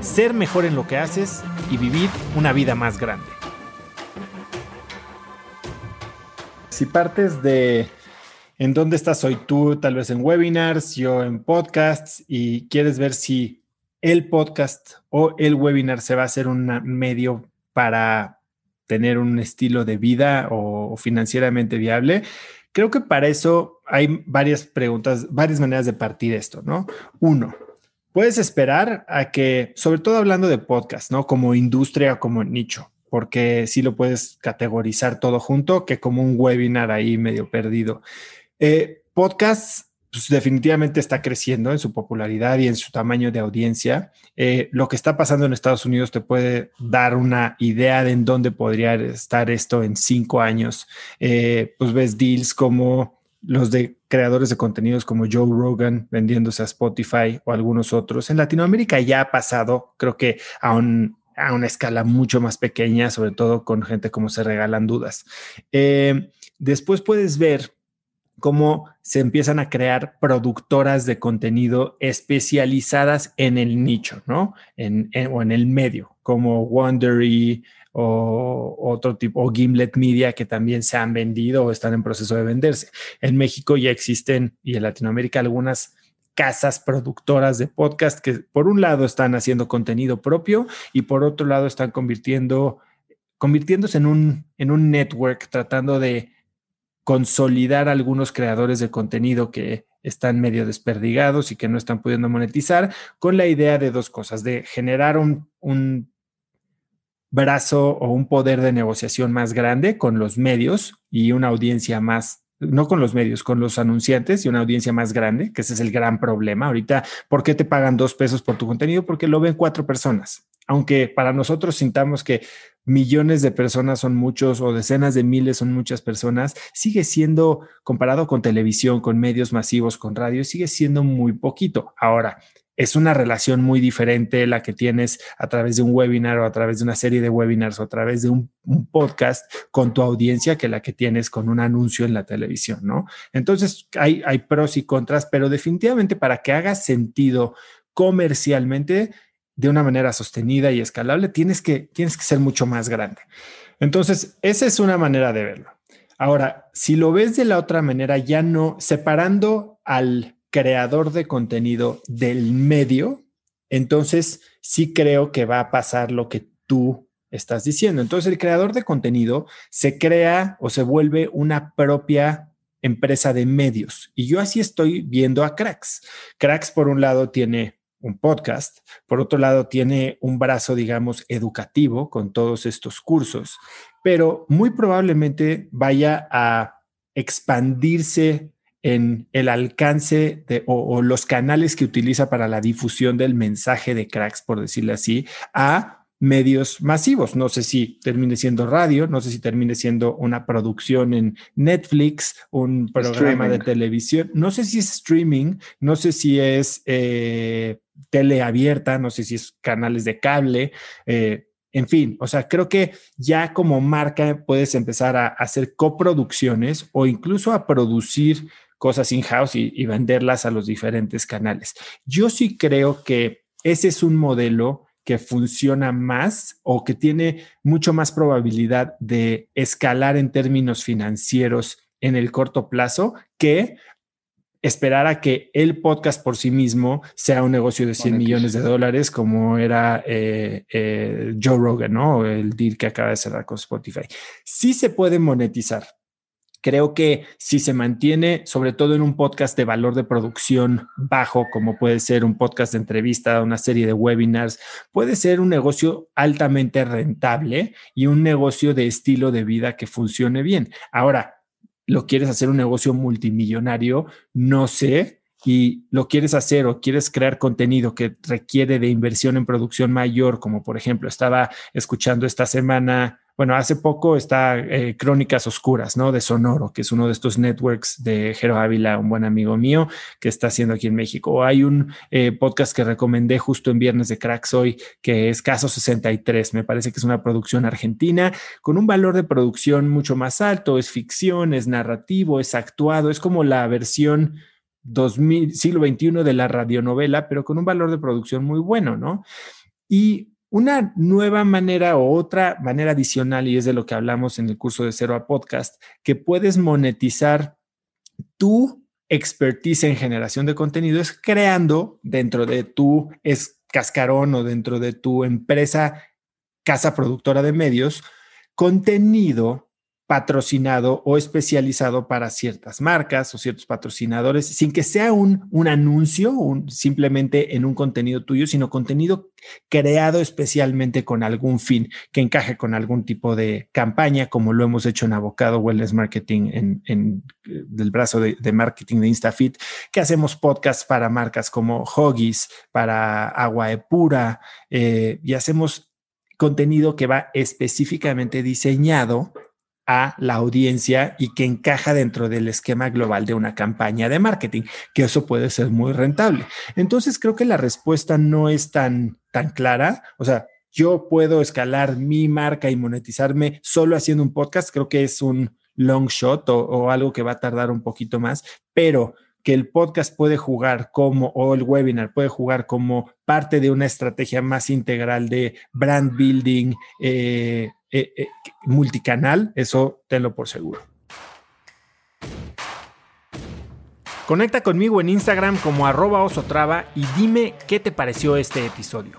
ser mejor en lo que haces y vivir una vida más grande. Si partes de en dónde estás hoy tú, tal vez en webinars, yo en podcasts, y quieres ver si el podcast o el webinar se va a hacer un medio para tener un estilo de vida o financieramente viable, creo que para eso hay varias preguntas, varias maneras de partir esto, ¿no? Uno, puedes esperar a que, sobre todo hablando de podcast, ¿no? Como industria, como nicho, porque sí lo puedes categorizar todo junto que como un webinar ahí medio perdido. Eh, podcasts pues definitivamente está creciendo en su popularidad y en su tamaño de audiencia. Eh, lo que está pasando en Estados Unidos te puede dar una idea de en dónde podría estar esto en cinco años. Eh, pues ves deals como los de creadores de contenidos como Joe Rogan vendiéndose a Spotify o algunos otros. En Latinoamérica ya ha pasado, creo que a, una escala mucho más pequeña, sobre todo con gente como se regalan dudas. Eh, después puedes ver cómo se empiezan a crear productoras de contenido especializadas en el nicho, ¿no? En, o en el medio, como Wondery o otro tipo, o Gimlet Media, que también se han vendido o están en proceso de venderse. En México ya existen y en Latinoamérica algunas casas productoras de podcast que por un lado están haciendo contenido propio y por otro lado están convirtiendo, convirtiéndose en un, en un network, tratando de consolidar algunos creadores de contenido que están medio desperdigados y que no están pudiendo monetizar, con la idea de dos cosas, de generar un, un brazo o un poder de negociación más grande con los medios y una audiencia más no con los medios, con los anunciantes y una audiencia más grande, que ese es el gran problema. Ahorita, ¿por qué te pagan dos pesos por tu contenido? Porque lo ven cuatro personas. Aunque para nosotros sintamos que millones de personas son muchos o decenas de miles son muchas personas, sigue siendo, comparado con televisión, con medios masivos, con radio, sigue siendo muy poquito. Ahora, es una relación muy diferente la que tienes a través de un webinar o a través de una serie de webinars o a través de un, podcast con tu audiencia que la que tienes con un anuncio en la televisión, ¿no? Entonces hay, hay pros y contras, pero definitivamente para que haga sentido comercialmente de una manera sostenida y escalable, tienes que, tienes que ser mucho más grande. Entonces, esa es una manera de verlo. Ahora, si lo ves de la otra manera, ya no separando al creador de contenido del medio, entonces sí creo que va a pasar lo que tú estás diciendo. Entonces el creador de contenido se crea o se vuelve una propia empresa de medios. Y yo así estoy viendo a Cracks. Cracks, por un lado, tiene un podcast, por otro lado, tiene un brazo, digamos, educativo con todos estos cursos, pero muy probablemente vaya a expandirse en el alcance de, o, los canales que utiliza para la difusión del mensaje de cracks, por decirlo así, a medios masivos. No sé si termine siendo radio, no sé si termine siendo una producción en Netflix, un programa de televisión, no sé si es streaming, no sé si es eh, tele abierta, no sé si es canales de cable. Eh, en fin, o sea, creo que ya como marca puedes empezar a hacer coproducciones o incluso a producir cosas in-house y, venderlas a los diferentes canales. Yo sí creo que ese es un modelo que funciona más o que tiene mucho más probabilidad de escalar en términos financieros en el corto plazo que esperar a que el podcast por sí mismo sea un negocio de 100 millones de dólares como era eh, eh, Joe Rogan, ¿no? El deal que acaba de cerrar con Spotify. Sí se puede monetizar, Creo que si se mantiene, sobre todo en un podcast de valor de producción bajo, como puede ser un podcast de entrevista, una serie de webinars, puede ser un negocio altamente rentable y un negocio de estilo de vida que funcione bien. Ahora, lo quieres hacer un negocio multimillonario, no sé y lo quieres hacer o quieres crear contenido que requiere de inversión en producción mayor, como por ejemplo estaba escuchando esta semana bueno, hace poco está eh, Crónicas Oscuras, ¿no? De Sonoro, que es uno de estos networks de Jero Ávila, un buen amigo mío que está haciendo aquí en México. hay un eh, podcast que recomendé justo en Viernes de Cracks hoy, que es Caso 63. Me parece que es una producción argentina con un valor de producción mucho más alto. Es ficción, es narrativo, es actuado, es como la versión 2000, siglo XXI de la radionovela, pero con un valor de producción muy bueno, ¿no? Y una nueva manera o otra manera adicional, y es de lo que hablamos en el curso de Cero a Podcast, que puedes monetizar tu expertise en generación de contenido es creando dentro de tu es cascarón o dentro de tu empresa casa productora de medios contenido patrocinado o especializado para ciertas marcas o ciertos patrocinadores, sin que sea un, un anuncio un, simplemente en un contenido tuyo, sino contenido creado especialmente con algún fin que encaje con algún tipo de campaña, como lo hemos hecho en Avocado Wellness Marketing, en, en del brazo de, marketing de InstaFit, que hacemos podcasts para marcas como Hoggies, para Agua de Pura, eh, y hacemos contenido que va específicamente diseñado a la audiencia y que encaja dentro del esquema global de una campaña de marketing, que eso puede ser muy rentable. Entonces creo que la respuesta no es tan, tan clara. O sea, yo puedo escalar mi marca y monetizarme solo haciendo un podcast. Creo que es un long shot o, o algo que va a tardar un poquito más, pero que el podcast puede jugar como, o el webinar puede jugar como parte de una estrategia más integral de brand building eh, eh, eh, multicanal, eso tenlo por seguro. Conecta conmigo en Instagram como arroba osotrava y dime qué te pareció este episodio.